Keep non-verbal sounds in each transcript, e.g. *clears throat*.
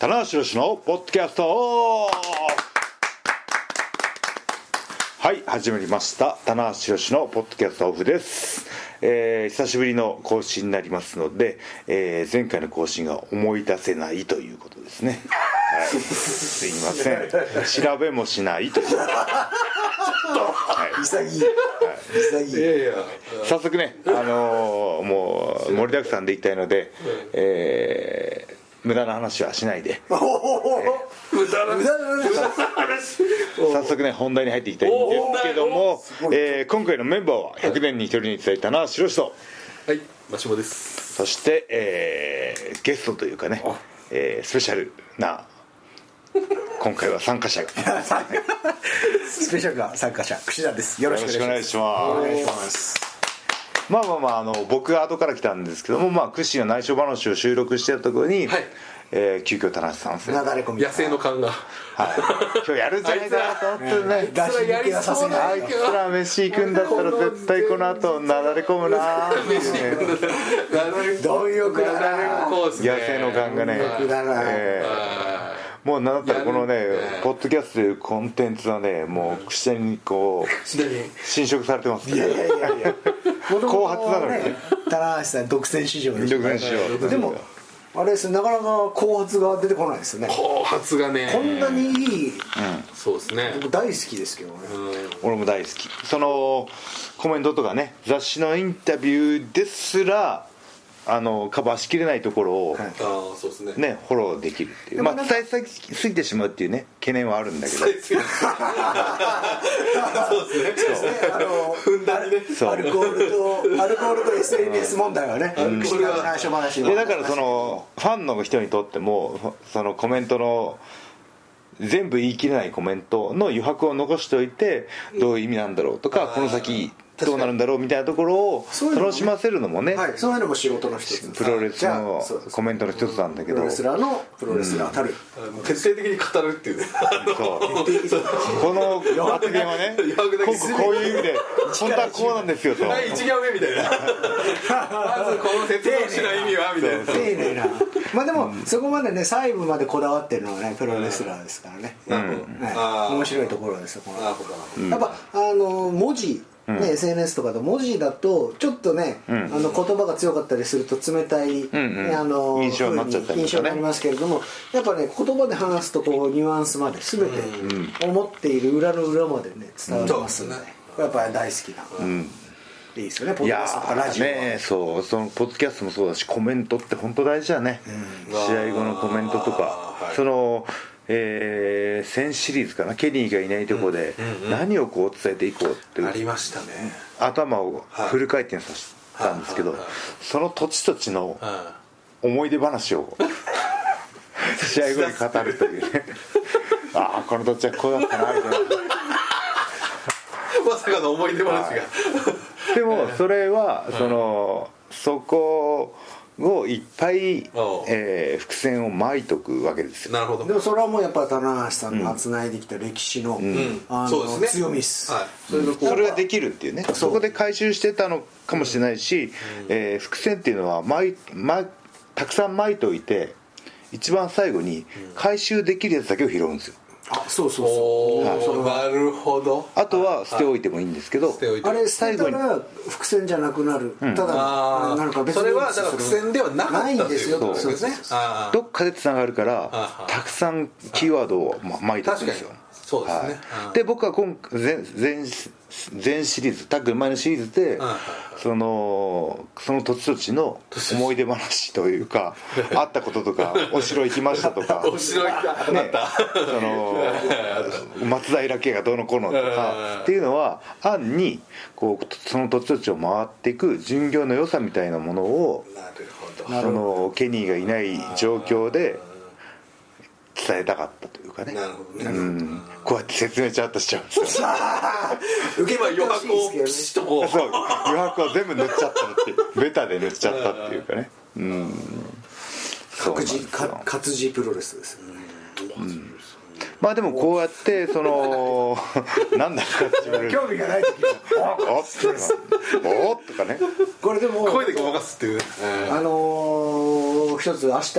棚橋宏のポッドキャスト。はい始まりました。棚橋宏のポッドキャストオフです、えー久しぶりの更新になりますので、えー前回の更新が思い出せないということですね。はい。すいません。*laughs* 調べもしないという。はい。潔い潔いいやいや。早速ね、あのーもう盛りだくさんでいきたいので、えー無駄な話はしないで。*laughs* 無駄な話。*laughs* 早速ね本題に入っていきたいんですけども、えー今回のメンバーは100年に一人に伝えたな白石と。はいマシモです。そして、えーゲストというかね、えースペシャルな今回は参加者 *laughs* スペシャルな参加者串田です。よろしろくお願いしますまあまあまああの僕が後から来たんですけども、まあ、クッシーの内緒話を収録してたところに、はい。えー急遽田中さんですね。なだれ込み。野生の勘がはい、今日やるんじゃないかなと思ってね。出し抜けはさせないあいつら飯行くんだったら絶対この後なだれ込むな貪欲だなこうですね野生の勘がね。貪欲だなえあー。もうなんだったらこのねポッドキャストというコンテンツはねもう口にこう *laughs* 侵食されてますいやいやいやいや後発なのにね。棚橋さん独占市場で独占しようでもあれですねなかなか後発が出てこないですよね。後発がね。こんなにいいそうですね。僕大好きですけどね。俺も大好き。そのコメントとかね雑誌のインタビューですらあのカバーしきれないところを、はい。ああそうですね。ね、フォローできるっていう。まあ伝えすぎてしまうっていうね懸念はあるんだけど。そうですね。あのふんだんにねそう。アルコールとアルコールと SNS 問題はねルコールは内緒話でだからそのファンの人にとってもそのコメントの全部言い切れないコメントの余白を残しておいてどういう意味なんだろうとかこの先どうなるんだろうみたいなところを楽しませるのもね。はい。そういうのも仕事の一つ。プロレスのコメントの一つなんだけど。プロレスラーのプロレスラーたる。徹底的に語るっていうね。そう。この発言はねこうこういう意味で本当はこうなんですよと。第一行目みたいな。まずこの説明しない意味はみたいな。丁寧な。まあでもそこまでね細部までこだわってるのがねプロレスラーですからね。面白いところですよこの。やっぱあの文字ね、SNS とかで文字だとちょっとね、あの言葉が強かったりすると冷たい、んうん。ねあの印象になっちゃったりね。印象になりますけれどもやっぱね言葉で話すとこうニュアンスまで全て思っている裏の裏までね伝わりますんで、ね。やっぱり大好きな、いいですよねポッいドキャストとか。やラジオねそう。そのポッドキャストもそうだしコメントって本当大事だね、試合後のコメントとか、はい。そのえー、1000シリーズかなケニーがいないところで何をこう伝えていこうってありましたね。頭をフル回転させたんですけど、その土地土地のは思い出話を *laughs* 試合後に語るというね。*laughs* ああこの土地はこうだったなみたいな。い *laughs* まさかの思い出話が。でもそれはそのそこをいっぱいえー伏線を巻いとくわけですよ。なるほど。でもそれはもうやっぱり棚橋さんがつないできた歴史の,、あのそうですね。強みっす、はい。それがこうそれができるっていうね。そこで回収してたのかもしれないし、えー伏線っていうのは巻い巻いたくさん巻いておいて一番最後に回収できるやつだけを拾うんですよあそうそうおそう、おなるほど。あとは捨ておいてもいいんですけどあれ捨てたら伏線じゃなくなる、ただなのか別にそれはだから伏線ではなかったないんですよっていうですね。どっかでつながるからあたくさんキーワードをま巻いておくんですよそうですね。はい。うん。で僕は今全全全シリーズタッグ前のシリーズでそのその土地土地の思い出話というか *laughs* あったこととかお城行きましたとかあ *laughs* 面白いかあねった。その *laughs* 松平家がどうのこうのとうんかっていうのは暗にこうその土地土地を回っていく巡業の良さみたいなものをなるほど。なるそのケニーがいない状況で伝えたかったというかね。なるほどね。うん。こうやって説明ちゃんとしちゃうんですよ。*laughs* 受け今余白をピシッとこう。*laughs* そう。余白を全部塗っちゃったっていう。ベタで塗っちゃったっていうかね。うん。各自か活字プロレスですよねまあでもこうやってその *laughs* なんだかっていう興味がない時はおっおっとかね。これでも声でごまかすっていうね。あのー、一つ明日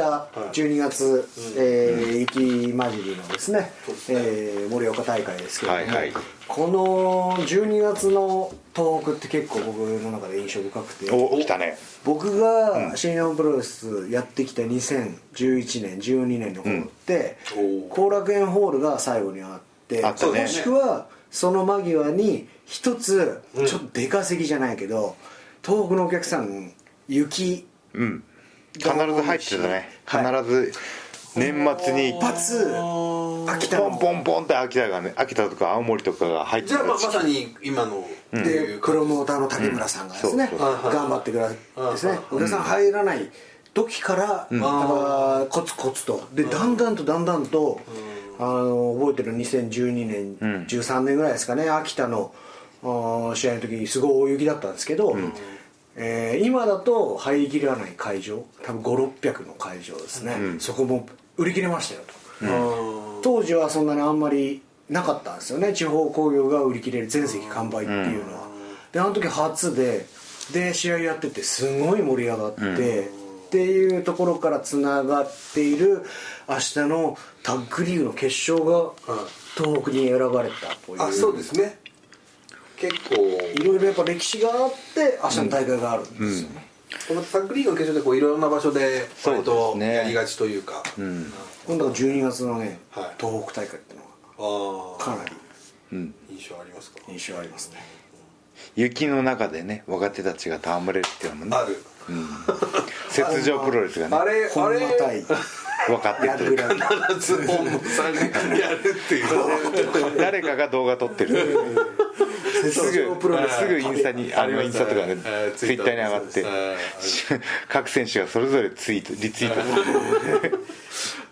12月、えー雪混じりのですね。えー盛岡大会ですけれども、はいはいこの12月の東北って結構僕の中で印象深くて。お来たね。僕が新日本プロレスやってきた2011年12年の頃ってうん。後楽園ホールが最後にあってあったね。もしくはその間際に一つちょっと出稼ぎじゃないけど東北のお客さん雪うん。必ず入ってたね。はい。必ず年末に一発秋田の。ポンポンポンって秋田がね。秋田とか青森とかが入ってじゃあまあたまさに今のっていでプロモーターの竹村さんがですね、うん。そうそう頑張ってくれですねお客さん入らない時から、やっぱコツコツと。でだんだんとだんだんと、あの覚えてる2012年、13年ぐらいですかね秋田の試合の時すごい大雪だったんですけど、えー今だと入りきらない会場多分5600の会場ですね、そこも売り切れましたよと。当時はそんなにあんまりなかったんですよね。地方工業が売り切れる全席完売っていうのは、であの時初でで試合やっててすごい盛り上がって、っていうところからつながっている明日のタッグリーグの決勝が東北に選ばれたという。あそうですね。結構。いろいろやっぱ歴史があって明日の大会があるんですよね、このタッグリーグの決勝でこういろんな場所でそう割とですね。やりがちというか。今度は12月のね、はい。東北大会っていうのああがかなり印象ありますか？印象ありますね。雪の中でね若手たちが戯れるっていうのもねある。雪上プロレスがねあれあれ対分かってヤってる。必ず本間さんがやるっていう。誰かが動画撮ってる *laughs* すぐすぐインスタにあのインスタとかねえーツイッターに上がってえ *laughs* 各選手がそれぞれツイートリツイートする。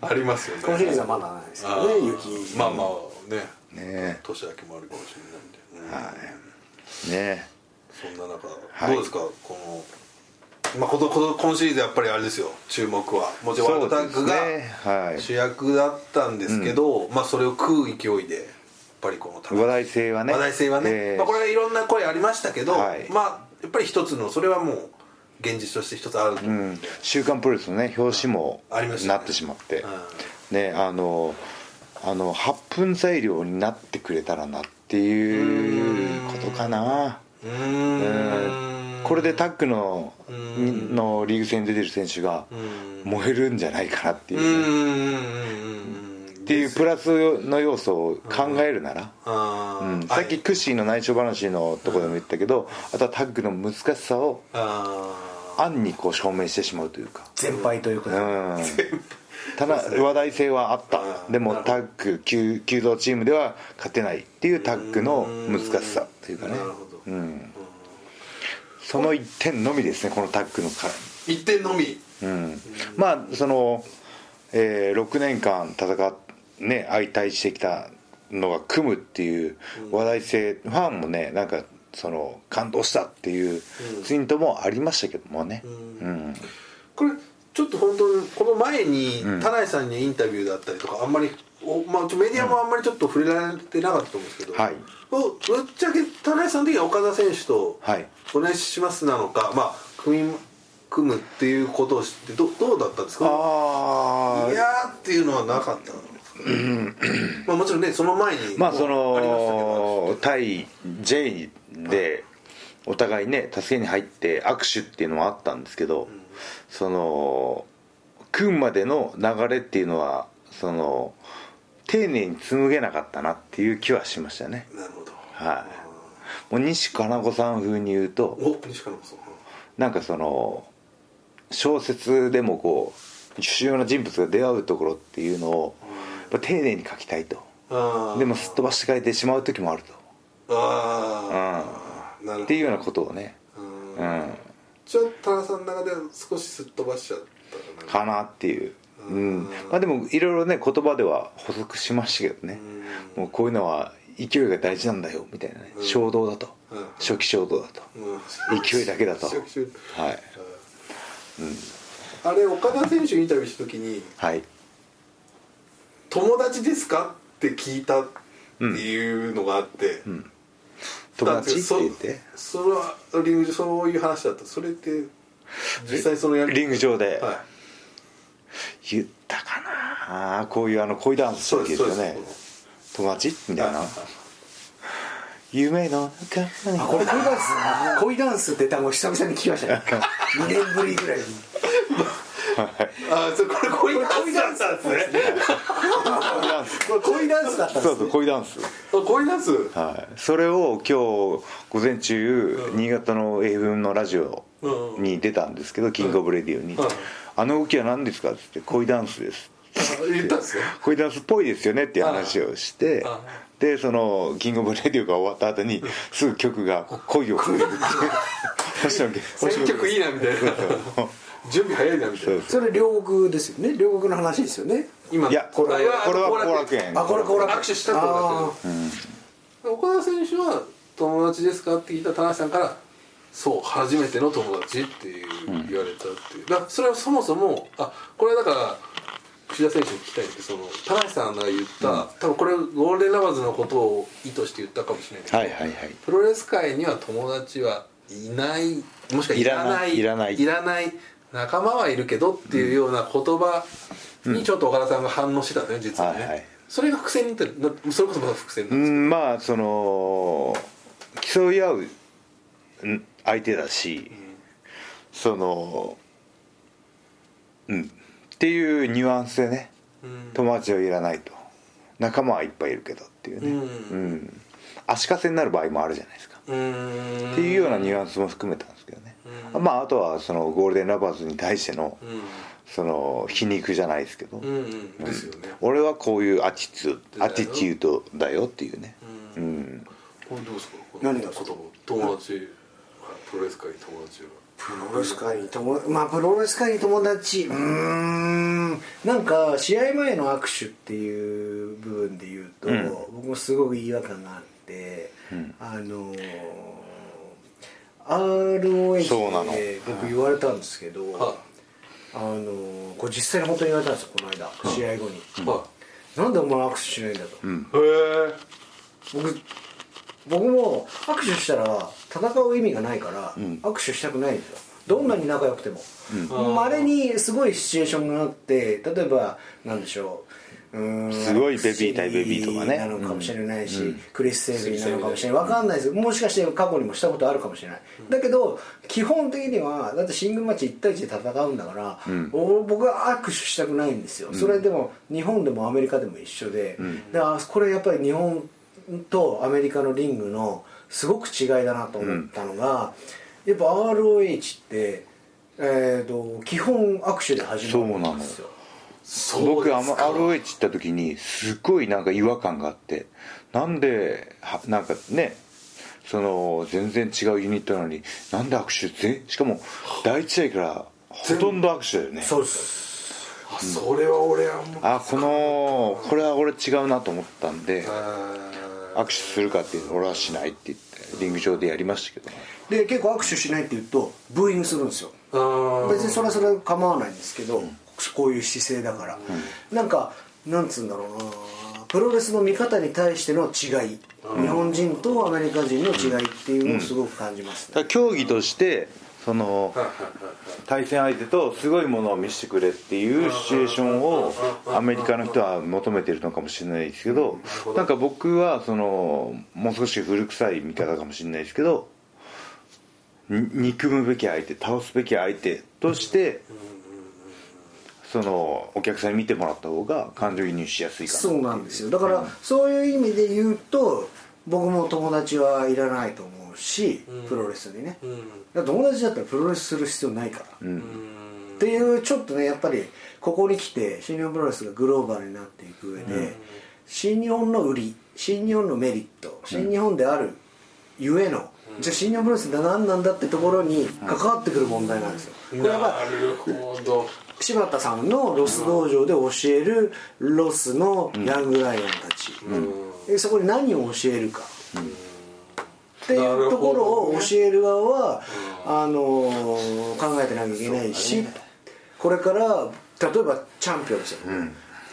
*laughs* ありますよね。今シーズンはまだないですけどね雪。まあまあね。ね。年明けもあるかもしれないんで、うんね。そんな中、はい。どうですかこのまあ、このこの今シリーズやっぱりあれですよ。注目は。もちろんワールドタッグが主役だったんですけど、まあそれを食う勢いでぱりこの話題性はね。話題性はね、えーまあ、これはいろんな声ありましたけど、はい。まあやっぱり一つのそれはもう現実として一つあると、うん「週刊プロレス」のね表紙もなってしまって。うん。ねあのあの8分材料になってくれたらなっていうことかな。うーん。これでタッグのうん。のリーグ戦に出てる選手がうん。燃えるんじゃないかなっていうう、ね、んっていうプラスの要素を考えるなら、うん。さっきクッシーの内緒話のところでも言ったけど、あとはタッグの難しさをあ暗にこう証明してしまうというか、全敗ということ。で、うん、ただ話題性はあった。うん。でもタッグ急急増チームでは勝てないっていうタッグの難しさというかね。うん、その1点のみですねこのタッグのか、一点のみ。うん、まあその、えー6年間戦っね相対してきたのが組むっていう話題性、ファンもねなんかその感動したっていうツイートもありましたけどもね、うん。これちょっと本当にこの前にん。田内さんにインタビューだったりとかあんまりお、まあ、メディアもあんまりちょっと触れられてなかったと思うんですけど、はい。おぶっちゃけ田内さん的には岡田選手とはい。お願いしますなのか、まあ組み組むっていうことを知ってどどうだったんですか？いやーっていうのはなかったまあもちろんねその前にまあその対 J でお互いね助けに入って握手っていうのもあったんですけど、その組むまでの流れっていうのはその丁寧に紡げなかったなっていう気はしましたね。なるほど。はい。もう西加奈子さん風に言うとお西川さん。なんかその小説でもこう主要な人物が出会うところっていうのをぱ丁寧に書きたいと。でもすっ飛ばして書いてしまう時もあると。ああ、なるほど。っていうようなことをね。ううん。んじゃあ田中さんの中では少しすっ飛ばしちゃったかな。っていう。うん。まあでもいろいろね言葉では補足しましたけどね。もうこういうのは勢いが大事なんだよみたいなね。衝動だと。うん。初期衝動だと。うん。勢いだけだと。はい。あれ岡田選手にインタビューした時にはい「友達ですか?」って聞いたっていうのがあって、友達って言って？そそれはリング上そういう話だった。それって実際そのやりリング上で。はい。言ったかな？こういうあの恋ダンスした時ですよね。友達？みたいな。はい夢の中に。あこれ恋ダンス？恋ダンスって単語久々に聞きましたね。2年ぶりぐらいに *laughs* あそれこれ恋ダンスだったんですね。恋ダンスこれ恋ダンスだったんそうそうですね恋ダンス。あ恋ダンス。はい。それを今日午前中新潟の FM のラジオに出たんですけどキングオブレディオに。うん「あの動きは何ですか?」っつって「恋ダンスです」言ったんですよ恋ダンスっぽいですよねっていう話をしてでそのキングオブレディオが終わった後にすぐ曲が恋をくれるって *laughs* *laughs* 選曲いいなみたいな準備早いなみたいな。それ両国ですよね？両国の話ですよね？今。いやこれはこれは後楽園。あこれ後楽園。握手したってことだけど岡田選手は友達ですか？って聞いた田中さんからそう初めての友達っていう言われたっていう。だそれはそもそもあこれはだから櫛田選手に聞きたいってその田中さんが言った、多分これゴールデンラバーズのことを意図して言ったかもしれないけど、はいはいはい。プロレス界には友達はいないもしくはいらない。いらない。いらない仲間はいるけどっていうような言葉にちょっと岡田さんが反応してたんだよね実はね、はいはい。それが伏線になってそれこそまだ伏線うなんですんまあその競い合うん相手だしそのうん。っていうニュアンスでねうん。友達はいらないと。仲間はいっぱいいるけどっていうね。うん。うん。足かせになる場合もあるじゃないですか。っていうようなニュアンスも含めたんですけどねまああとはそのゴールデンラバーズに対してのその皮肉じゃないですけど。うん、うん。うん、ですよね。俺はこういうアティチュードアティチュードだよっていうね。うん。これどうですか？何が？友達。プロレス界に友達は。プロレス界に友まあプロレス界に友達。うーん。なんか試合前の握手っていう部分で言うと、うん。僕もすごく違和感があって、あのー ROH で僕言われたんですけど、はあのーこれ実際に本当に言われたんですよこの間、試合後に、なんでお前握手しないんだと、いへえ。僕僕も握手したら戦う意味がないから、握手したくないんですよ。どんなに仲良くても。まれ、にすごいシチュエーションがあって例えばなんでしょうすごいベビー対ベビーとかね。なのかもしれないし、クリス・セービーなのかもしれない。分かんないです。もしかして過去にもしたことあるかもしれない、だけど基本的にはだってシングルマッチ1対1で戦うんだから、お僕は握手したくないんですよ、それでも日本でもアメリカでも一緒で、だからこれやっぱり日本とアメリカのリングのすごく違いだなと思ったのが、やっぱ ROH って、えー、と基本握手で始まるんですよ僕あのですか ROH 行った時にすっごいなんか違和感があって。なんではなんかねその全然違うユニットなのになんで握手ぜしかも第一試合からほとんど握手だよね。そうです。あそれは俺はもうあこのこれは俺違うなと思ったんであ握手するかって俺はしないって言ってリング上でやりましたけど。で結構握手しないって言うとブーイングするんですよ。別にそれはそれは構わないんですけど、こういう姿勢だから、なんかなんつうんだろうな。プロレスの見方に対しての違い、日本人とアメリカ人の違いっていうのをすごく感じますね、競技としてその対戦相手とすごいものを見せてくれっていうシチュエーションをアメリカの人は求めてるのかもしれないですけどなんか僕はそのもう少し古臭い見方かもしれないですけどに憎むべき相手倒すべき相手としてそのお客さんに見てもらった方が感情移入しやすいかなそうなんですよ。だから、そういう意味で言うと僕も友達はいらないと思うし、プロレスにね、うん。友達だったらプロレスする必要ないから、っていうちょっとねやっぱりここに来て新日本プロレスがグローバルになっていく上で、新日本の売り新日本のメリット新日本であるゆえの、じゃあ新日本プロレスって何なんだってところに関わってくる問題なんですよ、これはやっぱなるほど柴田さんのロス道場で教えるロスのヤングライオンたち、でそこに何を教えるか、っていうところを教える側は、あのー考えてなきゃいけないし、これから例えばチャンピオンですよ、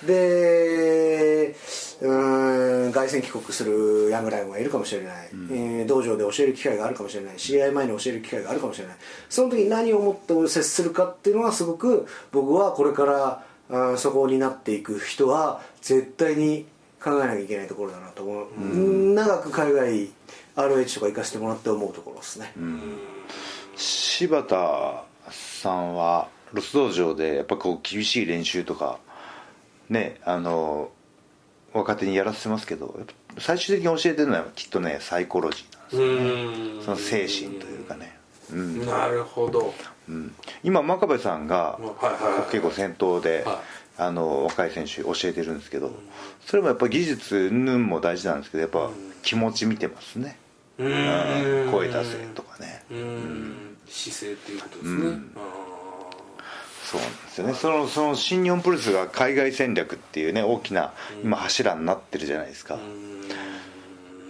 でうー凱旋帰国するヤングライオンがいるかもしれない、えー道場で教える機会があるかもしれない。試合前に教える機会があるかもしれない。その時に何をもって接するかっていうのはすごく僕はこれからあーそこになっていく人は絶対に考えなきゃいけないところだなと思う、長く海外 RH とか行かせてもらって思うところですね、柴田さんはロス道場でやっぱこう厳しい練習とかねあの若手にやらせてますけど最終的に教えてるのはきっとねサイコロジーなんですうん。その精神というかね、うん。なるほど。うん、今真壁さんが結構先頭で、はい。あの若い選手教えてるんですけど、それもやっぱ技術云々も大事なんですけどやっぱ気持ち見てますね、ううん。ん。声出せとかね、うん。姿勢っていうことですね、うんそうなんですよね。そのその新日本プロレスが海外戦略っていうね大きな今柱になってるじゃないですか、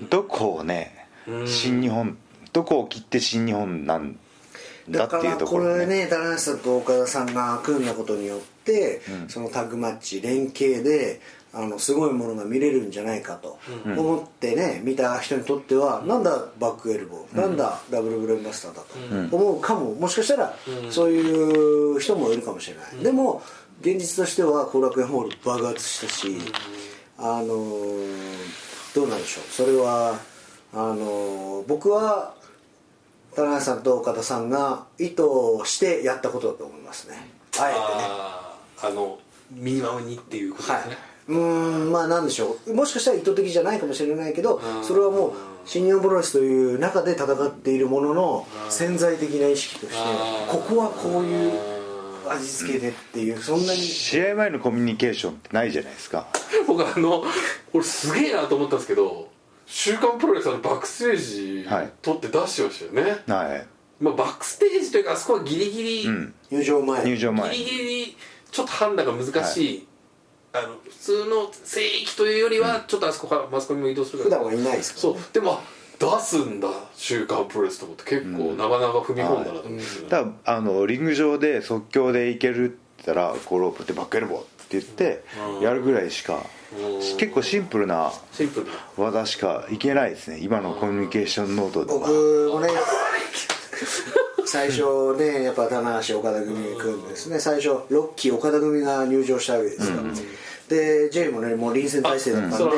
どこをねうん。新日本どこを切って新日本なんだだっていうからこところれね棚橋さんと岡田さんが組んだことによって、そのタッグマッチ連携であのすごいものが見れるんじゃないかと思ってね見た人にとっては、なんだバックエルボー、なんだダブルブレーンバスターだと思うかも。もしかしたらそういう人もいるかもしれない、でも現実としては後楽園ホール爆発したし、あのーどうなんでしょう。それはあのー僕は田中さんと岡田さんが意図してやったことだと思いますね。あえてね。あのミニマムにっていうことはいですね、うーんまあなんでしょう。もしかしたら意図的じゃないかもしれないけどそれはもう新日本プロレスという中で戦っているものの潜在的な意識としてここはこういう味付けでっていうそんなに。試合前のコミュニケーションってないじゃないですか。僕あの俺すげえなと思ったんですけど「週刊プロレス」のバックステージはい。撮って出してましたよね、はい。まあ、バックステージというかあそこはギリギリ、うん。入場前。入場前。ギリギリちょっと判断が難しい、あの普通の聖域というよりはちょっとあそこからマスコミも移動するから。普段はいないですか？らそう。でもあ出すんだ「週刊プロレス」と思って結構なかなか踏み込んだなと思うんですよね、ただあのリング上で即興でいけるって言ったらこうロープってバックエルボーって言ってやるぐらいしかうん。結構シンプルなシンプルな。技しかいけないですね。今のコミュニケーションノートでは僕もね最初ねやっぱ棚橋岡田組組んでですね最初ロッキー岡田組が入場したわけですよ、で J もねもう臨戦態勢だったんで、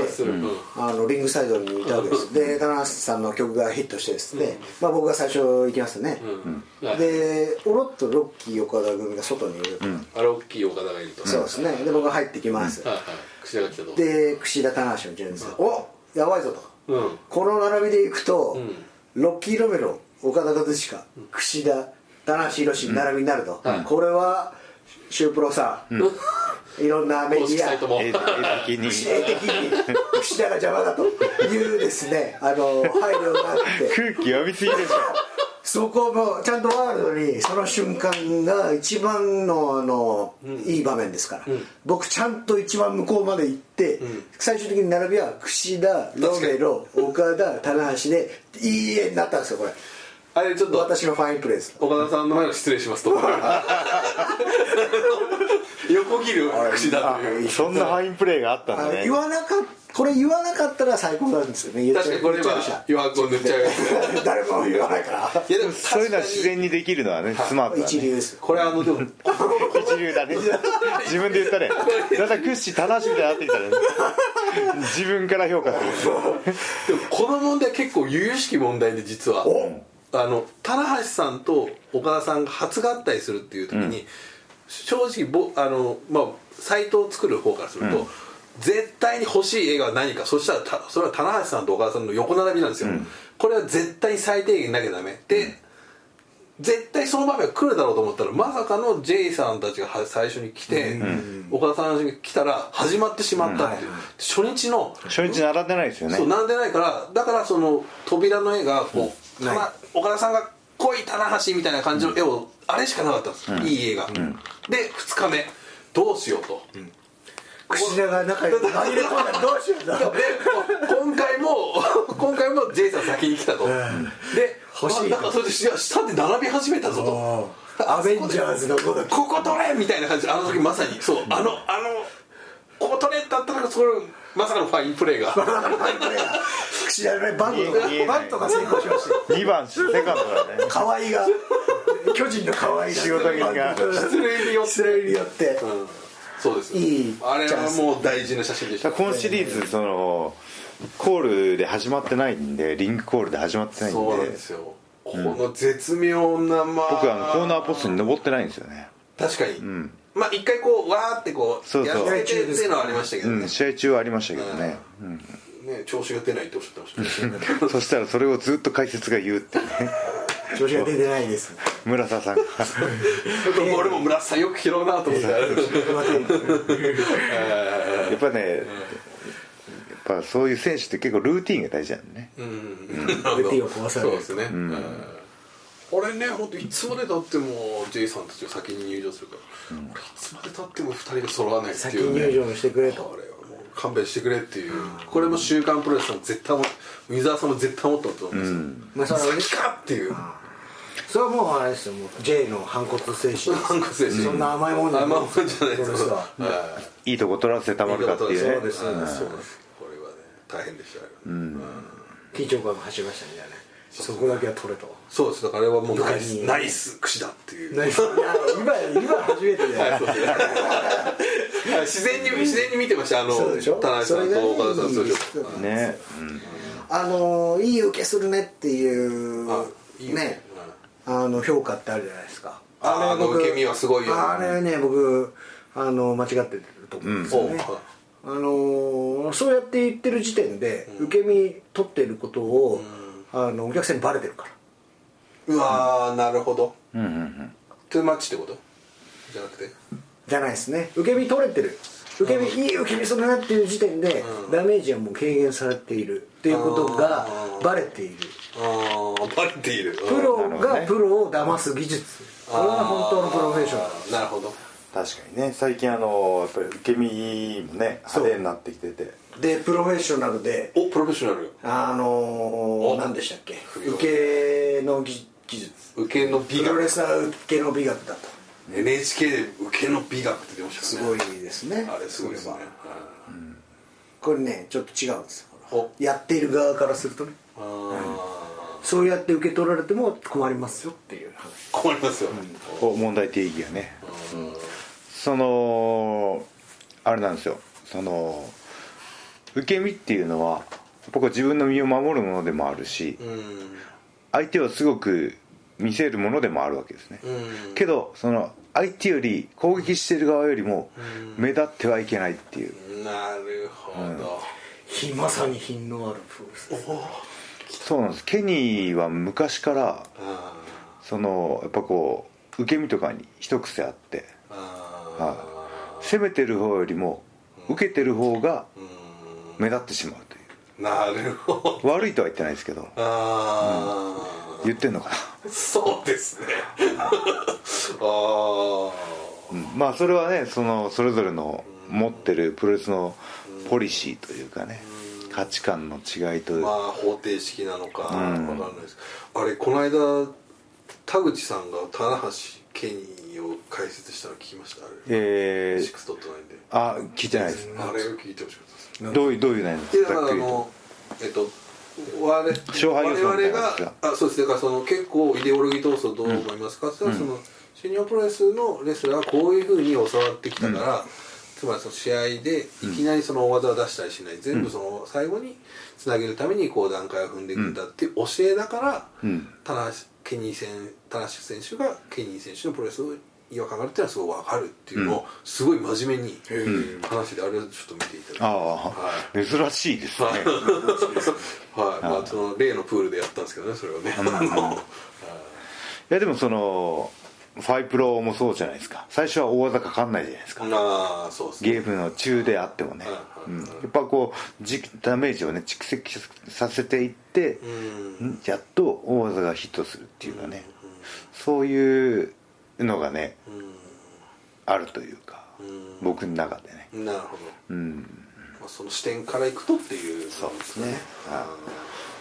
あのリングサイドにいたわけです。で棚橋さんの曲がヒットしてですね、まあ、僕が最初行きますよね、でおろっとロッキー岡田組が外にいる、あれ大きい岡田がいると、そうですね。で僕が入ってきます、で櫛田棚橋の順です、おやばいぞと、うん。この並びでいくと、ロッキー・ロメロ岡田和親櫛田棚橋宏並びになると、これはシュープロさん、いろんなメディア。絵的に。櫛田的に。櫛田が邪魔だというですね。あの配慮があって。空気読みすぎでしょそこもちゃんとワールドにその瞬間が一番のあの、いい場面ですから、僕ちゃんと一番向こうまで行って、最終的に並びは櫛田ロメロ岡田棚橋でいい絵になったんですよこれあれちょっと。私のファインプレーです。岡田さんの前の失礼しますと。*laughs* 横切る櫛田という。そんなファインプレーがあったんあだね。言わなかった。これ言わなかったら最高なんですよね。確かにこれ今余白を塗っちゃう。誰も言わないから。いやでもそういうのは自然にできるのはねスマート一流です。これあのでも。一流だね。自分で言ったね。だんだんクッシー楽しみたいになってきたね。自分から評価する。でもこの問題結構由々しき問題で実はあの棚橋さんと岡田さんが初合体するっていう時に、正直ぼあの、まあ、サイトを作る方からすると、絶対に欲しい絵が何か。そしたらたそれは棚橋さんと岡田さんの横並びなんですよ、これは絶対に最低限なきゃダメ。で、絶対その場面が来るだろうと思ったらまさかの J さんたちがは最初に来て、岡田さんが来たら始まってしまったっていう、初日の初日並んでないですよね。そうなんでないからだからその扉の絵がこう、たな岡田さんが「濃い棚橋」みたいな感じの絵を、あれしかなかったんです、いい絵が、で2日目。どうしようと、櫛田が中に紛れ込んだ？らどうしようとで今回も *laughs* 今回も J さん先に来たと、で欲しい。あなんかそれで下で並び始めたぞと。アベンジャーズのごと。くここ取れみたいな感じ。であの時まさに。そう。あのあのここ取れただったらそれまさかのファインプレーが。口じゃない。バントバントが成功しました2番セカンドだね河合が巨人の河合が仕事人が失礼によって失礼によって。うん。そうですいいあれはもう大事な写真でした。今シリーズそのコールで始まってないんでリングコールで始まってないんそうなんでですよ。この絶妙なまあ。僕はあのコーナーポストに登ってないんですよね。確かに、まあ一回こうわーってこうやっててっていうのはありましたけどね,、うん試合中はありましたけどね、うん。ね調子が出ないっておっしゃってましたね。*laughs* そしたらそれをずっと解説が言うっていうね。調子が出てないです。村田さんが。*laughs* 俺も村瀬さんよく拾うなと思ってやっぱねやっぱそういう選手って結構ルーティンが大事なんでね。うん。ルーティンを壊されるそうですね、うん。俺ね本当いつまでたっても J さんたちが先に入場するか。ら、俺いつまでたっても2人が揃わないって先いう、ね、入場してくれと。これはもう勘弁してくれっていう、これも「週刊プロレス」さん絶対も水沢さんも絶対思ったと思うんですよ、まあそれはね先かっていう。それはもうあれですよ。もう J の反骨精神。反骨精神。そんな甘いもんじゃない。甘いもんじゃないですプロレスはい。いとこ取らせてたまるかっていうね。そうですそうですそうです。これはね大変でしたよ、緊張感が走りましたねじゃあねそこだけは取れと。そうです。だからあれはもうナイスうんナイス櫛だっていう。いや今今初めてで *laughs* 自然に自然に見てましたあの田中さんと岡田さんとそれがいいね、あのいい受けするねっていうね。あの評価ってあるじゃないですか。あれ僕あの受け身はすごいよ。あれね僕あの間違ってると思うんですよね、あのそうやって言ってる時点で、受け身取ってることを、あのお客さんにバレてるから。うわーなるほど。うんうんうん。トゥーマッチってこと？じゃなくて？じゃないですね。受け身取れてる。受け身いい受け身するなっていう時点で、ダメージはもう軽減されているっていうことがバレている。ああバレている。プロがなるほどね。プロを騙す技術。これが本当のプロフェッショナルル。なるほど。確かにね。最近あのやっぱり受け身もね派手になってきててでプロフェッショナルで。おプロフェッショナルあの何でしたっけ？受けの技技術。受けの美学。プロレスラー受けの美学だと。NHK で受けの美学って出ましたね。すごいですね。あれすごいですね。これはこれねちょっと違うんですよ。お。やっている側からするとね。あそうやって受け取られても困りますよっていう困りますよこう問題定義がね。そのあれなんですよ。その受け身っていうのは僕は自分の身を守るものでもあるしうん。相手をすごく見せるものでもあるわけですね。うん。けどその相手より攻撃してる側よりも目立ってはいけないっていう。なるほど。ひまさに品のあるプロレス。そうなんです。ケニーは昔からあそのやっぱこう受け身とかに一癖あってはい。攻めてる方よりも受けてる方がーうん目立ってしまうといなるほど。う悪いとは言ってないですけど。ああ、言ってんのかな。そうですね。*laughs* あうん。まあそれはねそのそれぞれの持ってるプロレスのポリシーというかね価値観の違いと。あまあ方程式なのかわかんないです。あれこの間田口さんが棚橋ケニーを解説したの聞きました？あれ。えー。シックスドットナインで。あ聞いてないです。あれを聞いてほしかったどういうどういう内容ですいやだからあのえっと我々があそうです。だからその結構イデオロギー闘争どう思いますかって言ったら、その新日本プロレスのレスラーはこういうふうに教わってきたから、つまりその試合でいきなりその大技を出したりしない、全部その最後につなげるためにこう段階を踏んでいくんだっていう教えだから、うん。棚橋ケニー選棚橋選手がケニー選手のプロレスを違和感があるっていうのはすごい分かるっていうのをすごい真面目に話してあれをちょっと見ていただいて、あはあ珍しいですね。はい、*laughs* まあその例のプールでやったんですけどねそれをね、あのい。やでもそのファイプロもそうじゃないですか。最初は大技かかんないじゃないですか。ああそうですね。ゲームの中であってもね、うんうん、やっぱこうじダメージをね蓄積させていって、うん。んやっと大技がヒットするっていうかね、そういうのがねあるというか、僕の中でね。なるほど、うん。まあ、その視点からいくとっていう。そうですね。あ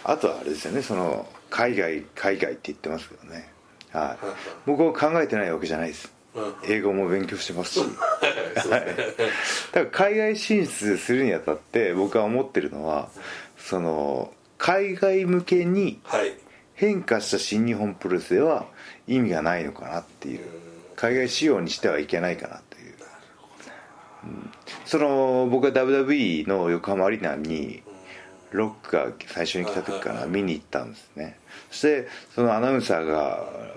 あとはあれですよね。その海外海外って言ってますけどね。はい。はい僕は考えてないわけじゃないです。英語も勉強してますし。*laughs* だから海外進出するにあたって僕は思ってるのはその海外向けにはい。変化した新日本プロレスでは意味がないのかなっていう。海外仕様にしてはいけないかなという、うん。その僕は WWE の横浜アリーナにロックが最初に来た時から見に行ったんですね。そしてそのアナウンサーが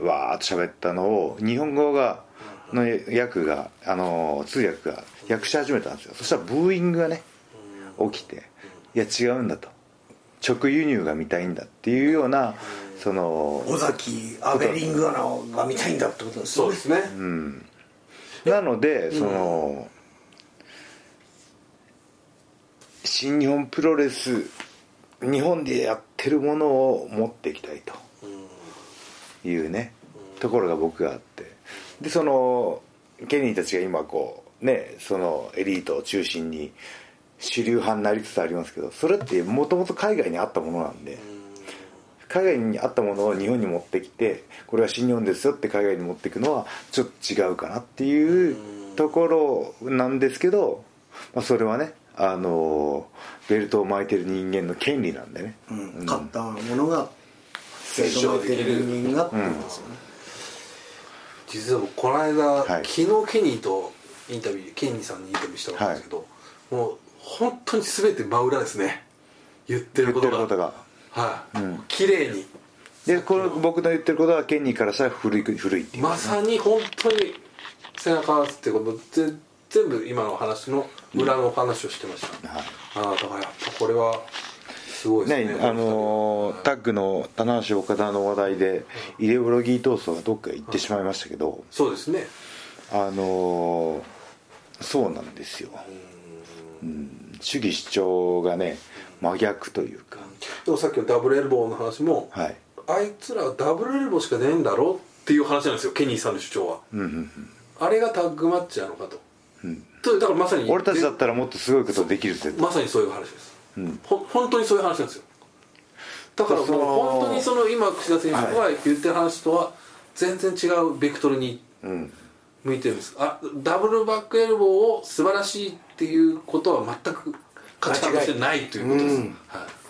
わーっと喋ったのを日本語がの訳があの通訳が訳し始めたんですよ。そしたらブーイングがね起きていや違うんだと。直輸入が見たいんだっていうようなその尾崎アベリングアナが見たいんだってことですよね。そうですね、なのでその、新日本プロレス日本でやってるものを持っていきたいと。いうねところが僕があって。でそのケニーたちが今こうねそのエリートを中心に主流派になりつつありますけどそれってもともと海外にあったものなんで海外にあったものを日本に持ってきてこれは新日本ですよって海外に持っていくのはちょっと違うかなっていうところなんですけど、まあ、それはねあのベルトを巻いてる人間の権利なんでね、うん。買ったものが生徒がいてる人間がってことですよね。実は僕この間、はい。昨日ケニーとインタビューケニーさんにインタビューしたんですけど、もう本当に全て真裏ですね。言ってる言っことがはい、綺麗に。でこの僕の言ってることはケニーからしたら古い古いっていう。まさに本当に背中合わせってことぜ全部今の話の裏の話をしてました、はい。ああだからやっぱこれはすごいですね。ねあのータッグの棚橋岡田の話題でイレブロギー闘争がどっか行ってしまいましたけど、そうですね。あのーそうなんですよ、うん、主義主張がね真逆というかでもさっきのダブルエルボーの話も、はい。あいつらはダブルエルボーしかねえんだろっていう話なんですよケニーさんの主張は、あれがタッグマッチなのかと、とだからまさに俺たちだったらもっとすごいことできるぜと。まさにそういう話です、ほ本当にそういう話なんですよ。だからもう本当にその今串田選手が言ってる話とは全然違うベクトルに向いてるんです、あダブルバックエルボーを素晴らしいっていうことは全く価値観としてないということです、はい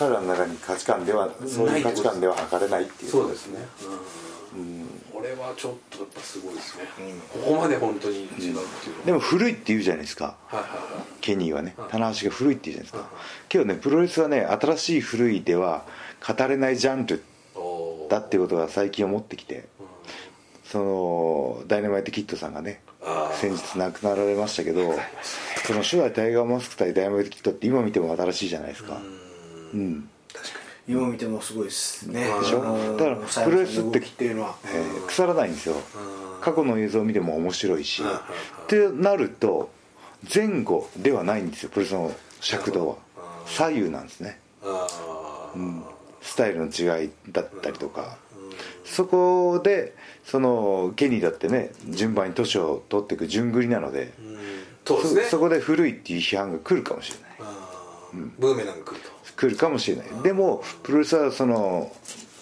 彼らの中に価値観ではそういう価値観では測れないっていう。そうですね。うん、これはちょっとやっぱすごいですね、ここまで本当に違うっていうでも古いって言うじゃないですか。はいはいはい。ケニーはね。棚橋が古いって言うじゃないですか。けどねプロレスはね新しい古いでは語れないジャンルだっていうことが最近思ってきて。そのダイナマイトキッドさんがね先日亡くなられましたけどその初代タイガーマスク対ダイナマイトキッドって今見ても新しいじゃないですか。うん今見てもすごいですね。でしょ？だからプロレスってっていうのは。えー腐らないんですよ。過去の映像を見ても面白いし。ってなると前後ではないんですよプロレスの尺度は。左右なんですね。あスタイルの違いだったりとか。そこでそのケニーだってね順番に年を取っていく順繰りなので。そこで古いっていう批判が来るかもしれない。ブーメランが来ると来るかもしれない。でもプロレスはその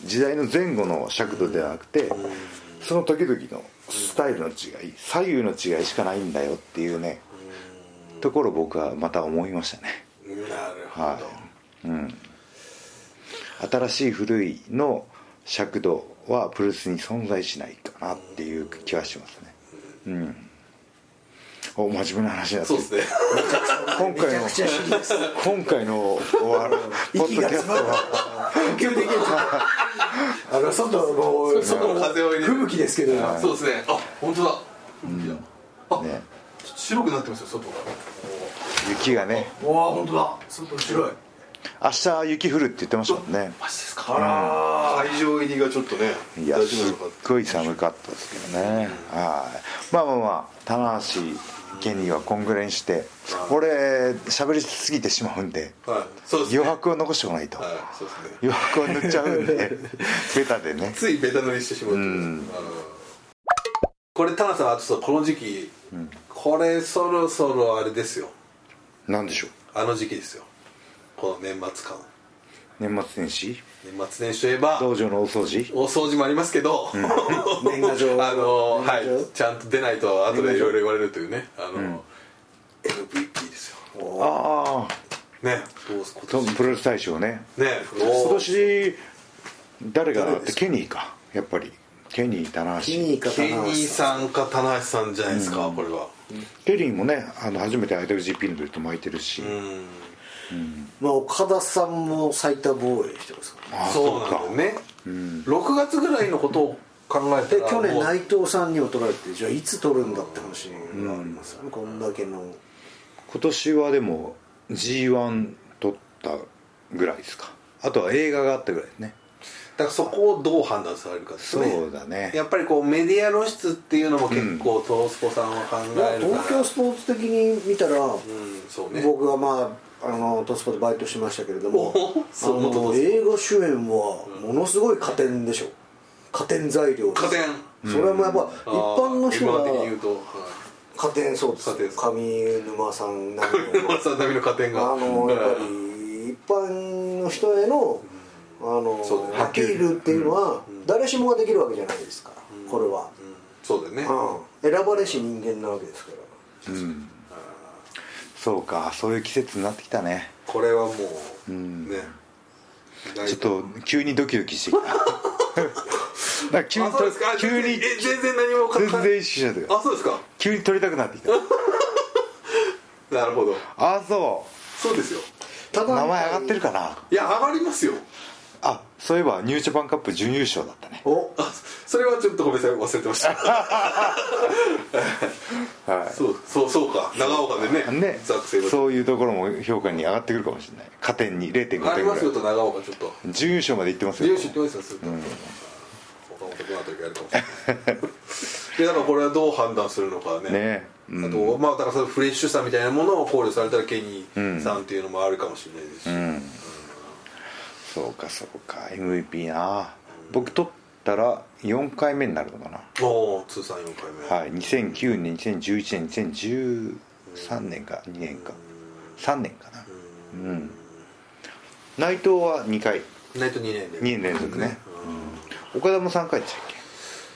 時代の前後の尺度ではなくてその時々のスタイルの違い左右の違いしかないんだよっていうねところを僕はまた思いましたね。なるほど、はい。うん。新しい古いの尺度はプロレスに存在しないかなっていう気はしますね。うんお真面目な話になって。るそうですね。今回のめちゃくちゃシリアス今回の終わるポッ息ドキャストは。呼吸できるあの外も外の風を入れる吹雪ですけど。そうですね。あ本当だ、いやあ、ね。白くなってますよ外が。雪がね。わあ本当だ。外白い。明日雪降るって言ってましたもんね。マジですか。あ会場入りがちょっとねいやすっ大丈夫なのかごい寒かったですけどね。はい。まあまあまあ棚橋ケニーはこんぐらいにして俺喋りすぎてしまうんではい。そうですね。余白を残しておかないと。はい。ね。余白を塗っちゃうんで *laughs* ベタでね。ついベタ塗りしてしまうう。うん。これタナさんあとこの時期、これそろそろあれですよ。なんでしょう？あの時期ですよ。この年末感年末年始？年末年始といえば道場の大掃除？大掃除もありますけど、年賀状？*laughs* あのはい。ちゃんと出ないと後でいろいろ言われるというね。あの、MVP ですよ。ああね。どうプロレス大賞ね。ね。今年誰がってケニーか。やっぱり。ケニー棚橋。ケニーかケニー棚橋さんか棚橋さんじゃないですか、これは。ケニーもねあの初めて IWGP のベルト巻いてるし、うんまあ岡田さんも最多防衛してますからああそうなんだよ。ね、6月ぐらいのことを考えたでら。もう去年内藤さんにも取られてじゃあいつ取るんだって話がありますよね、こんだけの。今年はでも G1 取ったぐらいですか。あとは映画があったぐらいですね。だからそこをどう判断されるかですね。そうだね。やっぱりこうメディア露出っていうのも結構トースポさんは考えるから、東京スポーツ的に見たら、うんそうね。僕はまああのトスポでバイトしましたけれどもおあの映画主演はものすごい加点でしょ。加点材料加点それはもうやっぱ一般の人が加点そうです。上沼さん並みの。山さん並みの加点が。あのやっぱり一般の人へのあのそうだね。アピールっていうのは誰しもができるわけじゃないですからこれは、うん。そうだよね、うん、選ばれし人間なわけですから。うんそうかそういう季節になってきたね。これはもう、ん。ね。ちょっと急にドキドキしてきた。*laughs* なんか急に急にえ全然何も全然意識しない。であそうですか？急に撮りたくなってきた。*laughs* なるほど。あそそうですよ。ただう名前上がってるかな。いや上がりますよあそういえばニュージャパンカップ準優勝だったね。おあそれはちょっとごめんなさい忘れてました。*laughs* はそうそうそうか。長岡でねいねそういうところも評価に上がってくるかもしれない。加点に0.5点ぐらい。ありますよと長岡ちょっと。準優勝まで行ってますよ重視ってますよすると、岡本君あたりがやるかもしれない。*laughs* でだからこれはどう判断するのかね。ね。うん。あとまあだからそのフレッシュさみたいなものを考慮されたらケニーさんっていうのもあるかもしれないですし、うんそうかそうか。MVP な。僕取ったら4回目になるのかな。おお通算4回目。はい。2009年2011年2013年か。2年か。3年かな。うん。内藤は2回。ナイト2年で。2年連続ね、岡田も3回でしたっけ？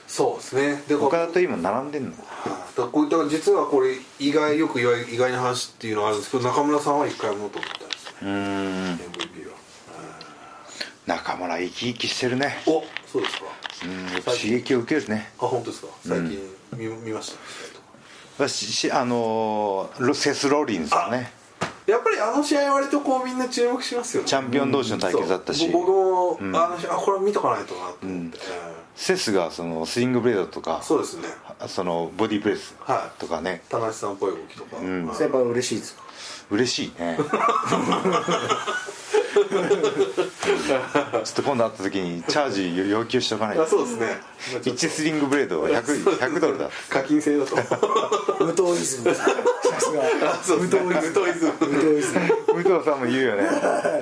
そうですね。でこ岡田と今並んでんの？だこういった実はこれ意外よく意外意外な話っていうのはあるんですけど中村さんは1回も取ったんです。ようーん MVP は中村生き生きしてるね。おそうですか。うんやっぱ刺激を受けるね。あ本当ですか。最近見,、見ました。試合とかししあのセス・ローリンズだね。やっぱりあの試合割とこうみんな注目しますよね。チャンピオン同士の対決だったし。そう。僕も、あの試合あこれ見とかないとなと思って、セスがそのスイングブレードとかそうですね。そのボディープレスはい。とかね、田中さんっぽい動きとか、ん。はい。やっぱ嬉しいですか？嬉しいね。*laughs* ちょっと今度会った時にチャージ要求しておかないあとそうですね。*laughs* 1スリングブレードは 100, 100ドルだ。課金制だと。無糖イズム。さすが。そうですね。無糖イズム。無糖イズム。武藤さんも言うよね。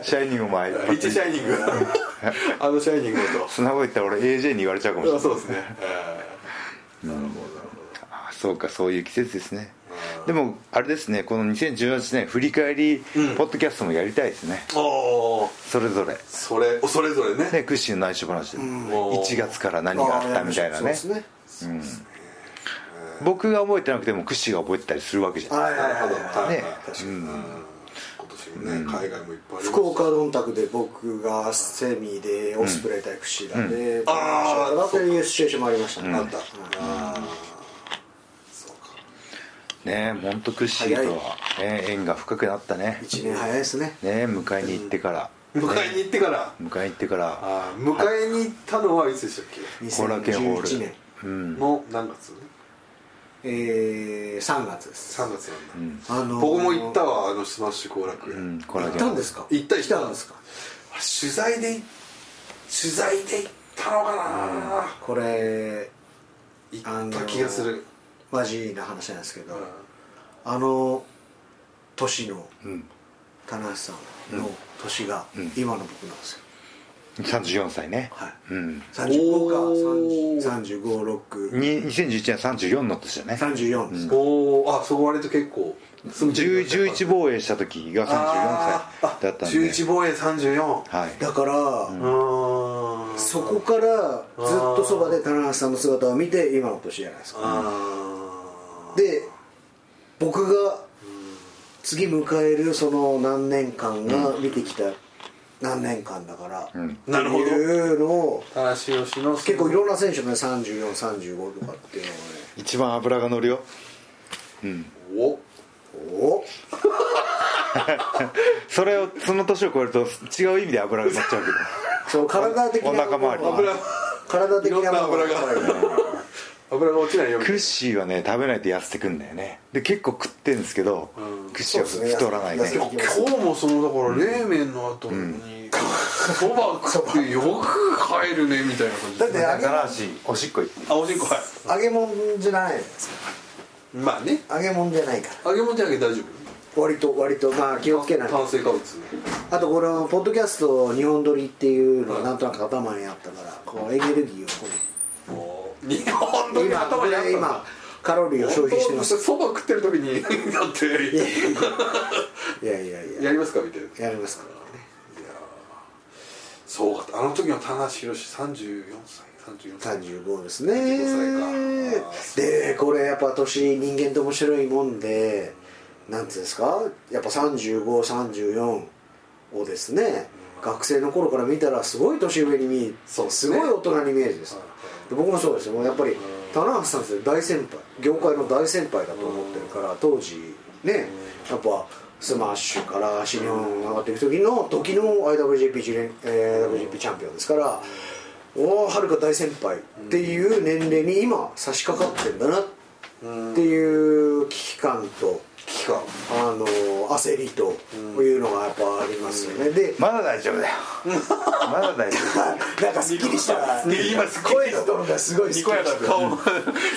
シャイニングもあい一シャイニング。*laughs* あのシャイニングと。そんなこと言ったら俺 AJ に言われちゃうかもしれない。あそうですね、えあそうかそういう季節ですねでもあれですねこの2018年振り返りポッドキャストもやりたいですね、ー、おーそれぞれ。それそれぞれね。ねクッシーの内緒話で。おー1月から何があったみたいなね。そうですね僕が覚えてなくてもクッシーが覚えてたりするわけじゃんはい。はいはいなるほど。はいね確かに、今年もね、海外もいっぱいあります。福岡ドンタクで僕がセミでオスプレイ対クシーダであーだっていうシチュエーションもありましたね。あった、ああね本当クッシーとは、ね、縁が深くなったね。1年早いですね。ね迎えに行ってから、迎えに行ってから。迎えに行ってから。迎えに行ったのはいつでしたっけ？後楽園ホール2011年うん。の何月？えー、3月です。3月なんだ、あのー僕も行ったわあのスマッシュ後楽園、後楽園。ったんですか？行った行った。んですか？取材でい取材で行ったのかな、これ行った気がする、マジな話なんですけど、うん。あの年のうん。棚橋さんの年が今の僕なんですよ、34歳ね。はい。うん。35かおー。356に2011年34の年だね。34です、おおあそこ割と結構10 11防衛した時が34歳だったんで。11防衛34はい。だから、うん。そこからずっとそばで棚橋さんの姿を見て今の年じゃないですか。あで僕が次迎えるその何年間が見てきた何年間だから、ん。なるほど。っていうのを結構いろんな選手もね3435とかっていうのをね。一番脂が乗るよ。うん。お。お。*laughs* それをその年を超えると違う意味で脂が乗っちゃうけど。そう体的なお腹周り油体的なものいろんな油が油が落ちないように。クッシーはね食べないと痩せてくんだよね。で結構食ってるんですけど、うん。クッシーは太らないね。痩せて今日もそのだから冷麺の後にそば食ってよく帰るねみたいな感じだって揚げ棚橋おしっこ行って。あおしんこはい。揚げ物じゃないですかまあね。揚げ物じゃないから。揚げ物じゃなきゃ大丈割と割と。まあ気をつけない夫炭水化物。あとこのポッドキャスト日本撮りっていうのがなんとなく頭にあったからこうエネルギーをこもう日本のう今頭にあったんだ今カロリーを消費してます。そば食ってる時に *laughs* だって。いやいやいや。いややりますかみたいなやりますからね。そうか。あの時の田中宏34歳。34歳。35ですね。35歳か。でこれやっぱ年人間って面白いもんでなんていうんですか？やっぱ3534をですね学生の頃から見たらすごい年上に見えるそうですね。すごい大人に見えるんですで僕もそうですよ。もうやっぱり棚橋さんって大先輩。業界の大先輩だと思ってるから当時ね。やっぱスマッシュから新日本上がっていく時の時の IWGP チ連、えー WGP チャンピオンですからおおはるか大先輩っていう年齢に今差し掛かってんだなっていう危機感と期間あの焦りというのがやっぱありますよね。でまだ大丈夫だよ。*laughs* まだ大丈なんかすっきりした。ね今すっきり声のトーンがすごいす。っきりした顔夫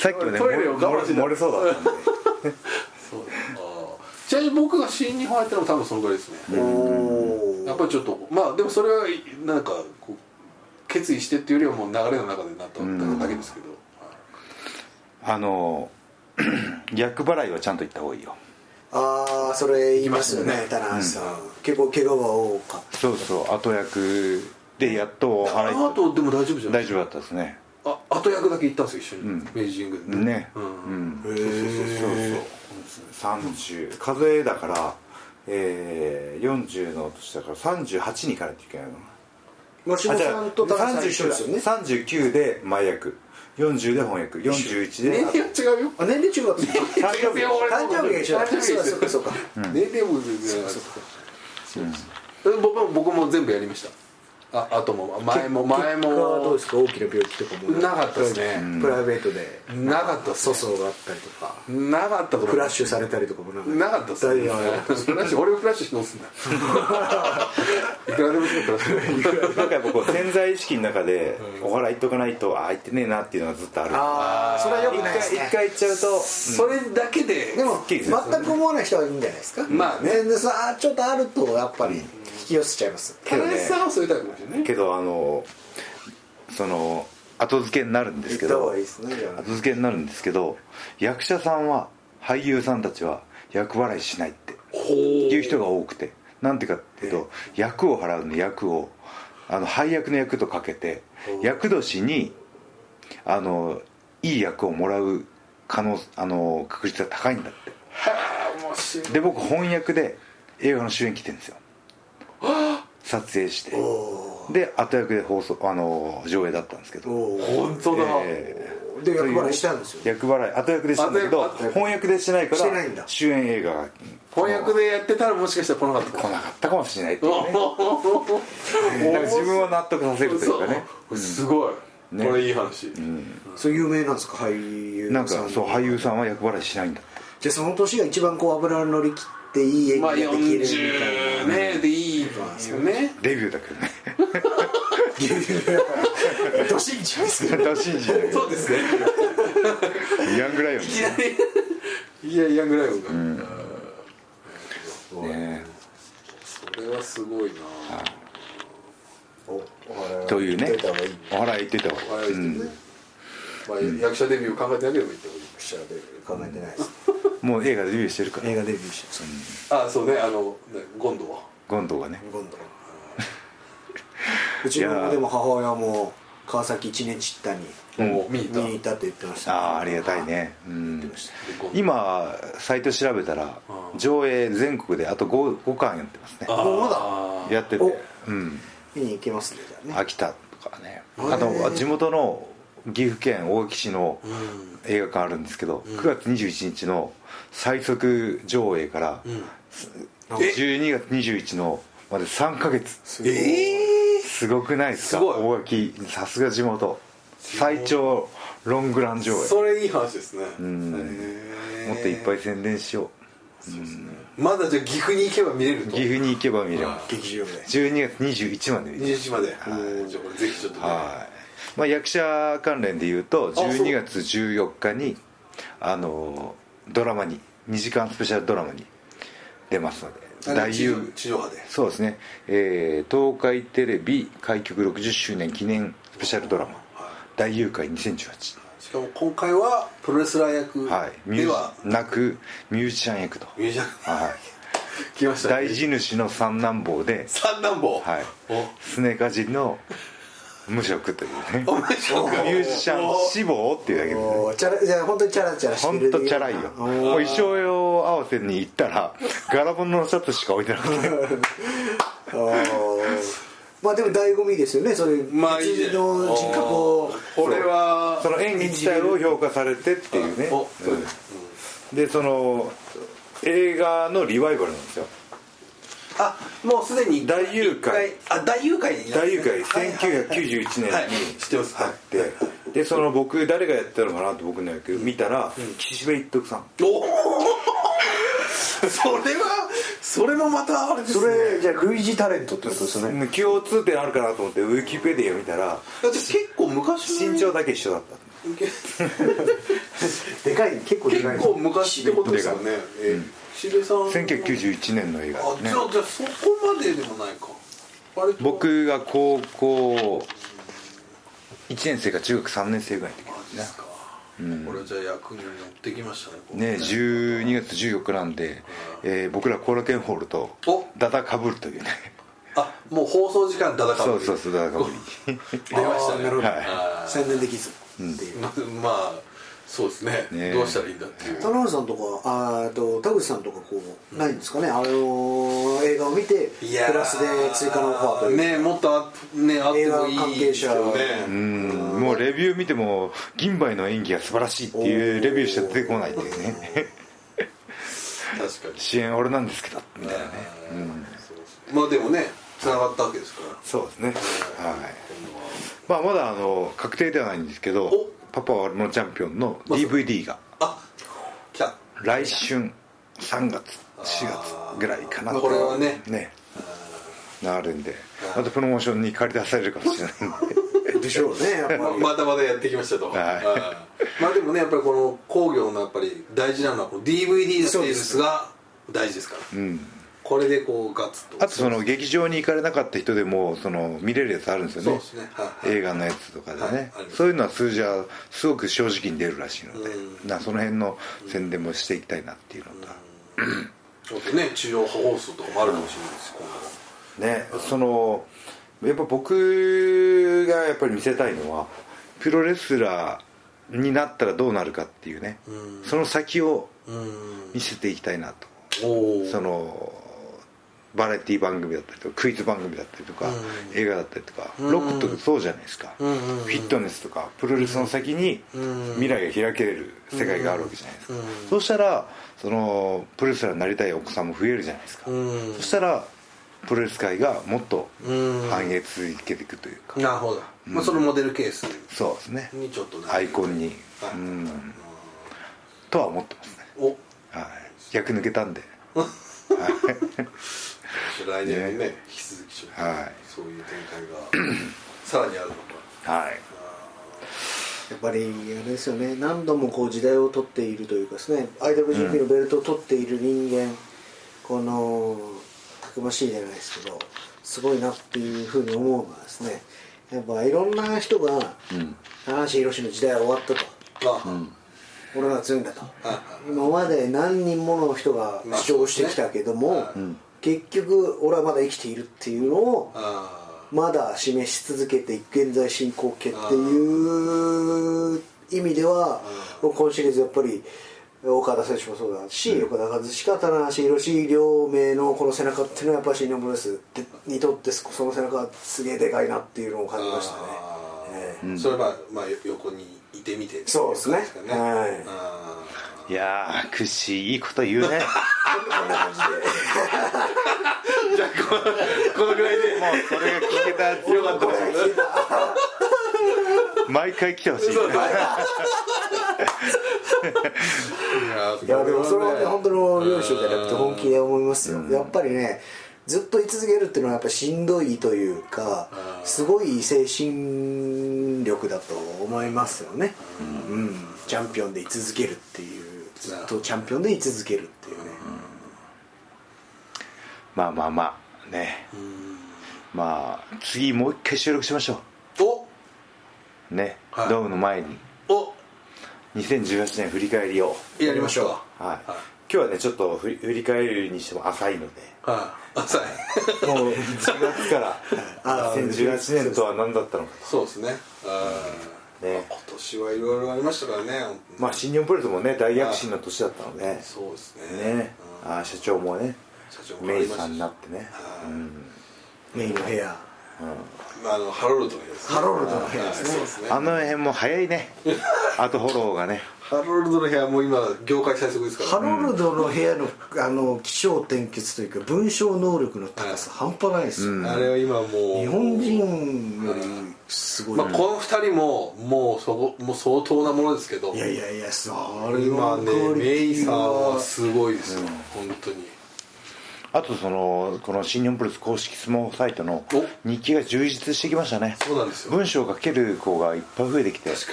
さっきもねトイレを我慢してた。漏れそうだったんで。ちなみに僕が新日本入ったのも多分そのぐらいですね。やっぱりちょっとまあでもそれはなんかこう決意してっていうよりはもう流れの中でなっただけですけど、あの *clears throat* 厄払いはちゃんと言った方がいいよああそれ言いますよね棚橋さん、結構怪我が多かった。そうそう後役でやっと払いの後でも大丈夫じゃない大丈夫だったですね。あ後役だけ行ったんですよ一緒に、ん。明治神宮で。ね。ううん。ん、へそうえそう。30数えだからえー、40の年だから38に行かないといけないのマシモさんと棚橋さん一緒ですよね39で前役40で翻訳。41で。年齢は違うよ。あ年齢違う誕生日誕生日が一緒だ。そうかそうか。年齢も全然。そうそうそう。僕も僕も全部やりましたああとも前も前結果はどうもですか？大きな病気とかも。なかったですね。プライベートで。なかったっす粗ね相があったりとか。なかったとフラッシュされたりとかもなんか。なかったっすね。フラッシュ俺をフラッシュしてどうすんだ。*laughs* いくらでもするフラッシュなんかやっぱこう潜在意識の中でお払い言っとかないとああ言ってねえなっていうのがずっとある。ああそれはよく一ないですね。回一回言っちゃうとそれだけででも全く思わない人はいいんじゃないですか？まあね。でさあちょっとあるとやっぱり引き寄せちゃいます。田中さんはそういうタイプかもしれないね。けどあのその後付けになるんですけどね後付けになるんですけど役者さんは俳優さんたちは役払いしないってほいう人が多くて。なんてかっていうと役を払うの役をあの配役の役とかけて役年にあのいい役をもらう可能あの確率が高いんだって。で僕翻訳で映画の主演来てるんですよ撮影して。おで後役で放送あの上映だったんですけど。お本当だ、えーで役払いしたんですよ。役払い後役でしたんだけど翻訳でしてないからしてないんだ。主演映画が翻訳でやってたらもしかしたら来なかった。か来なかったかもしれないっていうね。*laughs* なんか自分を納得させるというかね。そうすごい、ね。これいい話、そう有名なんですか俳優なんかさんそう俳優さんは。役払いしないんだってじゃあその年が一番こう油乗り切っていい演まあ技ができるみたい40なねでいいよね。デビューだけどね。ド信じですけどだ信じないそうですね。ヤングライオンいきなりいやいやぐらいが、ねそれはすごいなおお払いというねお払い言ってた方がいい、あうんねまあ、役者デビュー考えてなければいいってこしゃべる考えてないですもう映画デビューしてるから。映画デビューしてあそうねあのねゴンドは。権藤がね。今度うちのでも母親も川崎一年散ったにもう見に行った。って言ってました。ああありがたいね。うん。で今サイト調べたらうん。上映全国であと 5, 5巻やってますね。まだ。あやってて。お。うん。見に行けますねじゃあね。秋田とかね。あと地元の岐阜県大垣市のうん映画館あるんですけど、うん。9月21日の最速上映から、うん。12月21のまで3ヶ月。すごい。えすごくないですか？大垣さすが地元。最長ロングラン上映。それいい話ですね。もっといっぱい宣伝しよまだじゃあ岐阜に行けば見れる岐阜に行けば見れます。劇場で。12月21まで見れます。21まで。うんじゃあこれぜひちょっとね。はい、まあ、役者関連でいうとそう。12月14日にあのドラマに2時間スペシャルドラマに出ますのであ大優地上波で。そうですね、えー東海テレビ開局60周年記念スペシャルドラマ「大誘拐2018しかも今回はプロレスラー」役ではージなくミュージシャン役と、ミュージシャン。はい、*laughs* 来ましたね。大地主の三男坊で、三男坊？はい。お、すねかじりの無職というね。お前しょうミュージシャン志望っていうだけでね。おーチャラじゃあ本当にチャラチャラして本る当チャラいよ。もう衣装用合わせに行ったら柄物のシャツしか置いてなくて。まあでも醍醐味ですよね。そういうまあいいの人格を。これはその演技自体を評価されてっていうね。ううんでその映画のリバイバルなんですよあもうすでに大誘拐。あ大誘拐に大誘拐。はいはいはい。1991年にはい知ってます。あって。でその僕誰がやってたのかなって僕の野球見たら岸辺一徳さん。おお *laughs* それはそれもまたあれですそねれじゃあ類似タレントってことですよね共通点あるかなと思ってウィキペディア見たら結構昔の身長だけ一緒だった。*laughs* でかい結構でかい。結構昔ってことですよね辺さん。1991年の映画あね。じゃあじゃあそこまででもないか。僕が高校1年生か中学3年生ぐらいの時マジですか。うんこれじゃあ役に乗ってきましたねここ。ね12月14日なんで、えー僕ら後楽園ホールとお。ダダかぶるというね。あもう放送時間だだかそうそうそうダダかぶり。*laughs* 出ましたね。はい。宣伝できずっていう。ままあそうですね。ね。どうしたらいいんだっていう。田辺さんとかあーと田口さんとかこうないんですかね？あのー映画を見てプいやー。ラスで追加のオファーというか。ねもっとあねあってもいい関係ねうん。もうレビュー見ても銀杯の演技が素晴らしいっていうレビューしか出てこないっていうね。確かに。主演俺なんですけどみたいなね。そうそう。まあでもねつながったわけですから。そうですね。はい。まあまだあの確定ではないんですけどお「パパはチャンピオン」の DVD が。あ来春3月4月ぐらいかなとこれはね。ね。なるんで。またプロモーションに借り出されるかもしれないんで。*laughs* でしょうねやっぱり。*laughs* まだまだやってきましたと、はい。はいまあでもねやっぱりこの工業のやっぱり大事なのはこの DVD のセールスが大事ですから。うんこれでこうガッツと。あとその劇場に行かれなかった人でもその見れるやつあるんですよね。そうですね。はいはい。映画のやつとかでね、はいそういうのは数字はすごく正直に出るらしいので、うん。なその辺の宣伝もしていきたいなっていうのと、ちょっとね地上波放送とかもあるかもしれないです今後ねそのやっぱ僕がやっぱり見せたいのはプロレスラーになったらどうなるかっていうね、うん。その先をうん。見せていきたいなと。そのバラエティ番組だったりとかクイズ番組だったりとか、うん。映画だったりとか、うん。ロックとかそうじゃないですか、フィットネスとかプロレスの先にうん。未来が開けれる世界があるわけじゃないですか、うんそうしたらそのプロレスラーになりたいお子さんも増えるじゃないですか、うん。そしたらプロレス界がもっとうん。繁栄続けていくというか、なるほど、まあ、そのモデルケースそうですね。にちょっとねアイコンに、はい。うん。とは思ってますね、お。はい、逆抜けたんで *laughs* 来年にね引き続きちょっと、はい。そういう展開が *clears throat* さらにあるのか。はい。やっぱりあれですよね。何度もこう時代を取っているというかですね。IWGP のベルトを取っている人間、このたくましいじゃないですけどすごいなっていうふうに思うのはですね。やっぱいろんな人がうん。高橋宏の時代は終わったと。あ、俺が強いんだと。今まで何人もの人が主張してきたけども、まあそうですね結局俺はまだ生きているっていうのをあまだ示し続けて現在進行形っていう意味では今シリーズやっぱり岡田選手もそうだし、岡田和親棚橋宏両名のこの背中っていうのはやっぱり新日本プロレスにとってその背中はすげえでかいなっていうのを感じましたね。あえーそれはまあ横にいてみてそうですね。はい。あいやークッシーいいこと言うね。えこんな感じで。ー *laughs* じゃあここのぐらいでもうそれが聞けたら強かった。です毎回来てほしい。ねいいやでもそれはね本当の両親じゃなくて本気で思いますよ、やっぱりねずっと居続けるっていうのはやっぱしんどいというかすごい精神力だと思いますよね、うん。チャンピオンで居続けるっていうずっとチャンピオンで居続けるっていうね、まあまあまあね。まあ次もう一回収録しましょお。うね、はい。ドームの前に。お。2018年振り返りを。やりましょう。はい、今日はねちょっと振り振り返るにしても浅いので。はい。浅い。*laughs* もう1月から。*laughs* あ2018年とは何だったのかそうですね。あーね。まあ今年はいろいろありましたからねまあ新日本プロレスもね大躍進の年だったので。そうですね。ね。うん。あー社長もね社長メイさんになってね。はい。うん。メインの部屋。まああのハロルドの部屋ですね。ハロルドの部屋ですね。はい。そうですね。あの辺も早いね。*laughs* あとフォローがね。ハロルドの部屋も今業界最速ですから。ハロルドの部屋のあの気象転結というか文章能力の高さ半端ないですよ、あれは今もう日本人よりすごい、まあ、この二人ももうそこもう相当なものですけど。いやいやいやそ今ねメイさんはすごいですよ、本当に。あとそのこの新日本プロレス公式スマホサイトのお。日記が充実してきましたね。そうなんですよ。文章を書ける子がいっぱい増えてきて。確か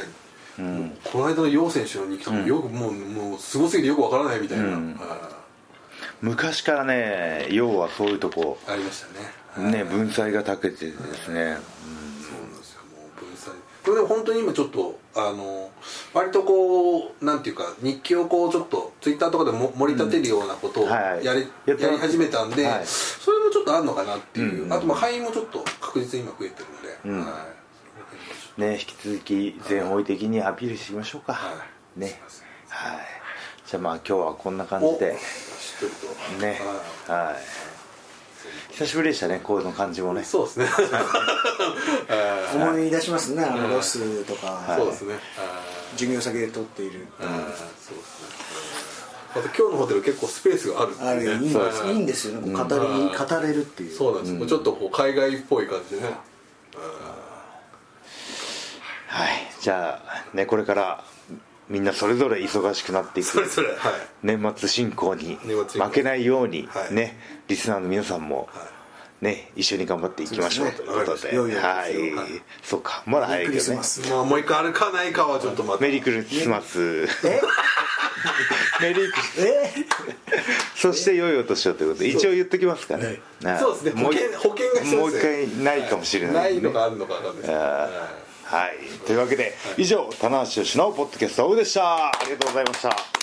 に、もうこの間の楊選手の日記とかもよく、もうもうすごすぎてよくわからないみたいな、うん。あ昔からね要はそういうとこありましたね。ね文才が長けてですね。そうなん才これでも本当に今ちょっとあの割とこうなんていうか日記をこうちょっとツイッターとかでも盛り立てるようなことをはいやり,、やってやり始めたんで、はい。それもちょっとあるのかなっていう、うんあとまあ会員もちょっと確実に今増えてるんで、うん。はい。ね引き続き全方位的にアピールしましょうか。はい。ね。はい。じゃあまあ今日はこんな感じで。ね。ははい久しぶりでしたねこういうの感じもね。*laughs* いそうですね。はい思い出しますねあのロスとか、そうですね。授業先で取っている、そうですね。また今日のホテル結構スペースがあるあれいいんそうですいいんですよね。語りうん語れるっていう。そうなんです、ちょっとこう海外っぽい感じでね。はい。じゃあねこれからみんなそれぞれ忙しくなっていく。年末進行に負けないようにはい。ねリスナーの皆さんもはね一緒に頑張っていきましょうということで。はい。そうかまだ早いけどね。もう一回あるかないかはちょっと待って。メリークリスマス。え？*laughs* メリークリスえ？そして良いお年をということで一応言っときますからね。はい。そうですね。保もう一険がもう一回ないかもしれないないねのかあるのかわかんなはい。というわけで以上棚橋由のポッドキャストオフでした。ありがとうございました。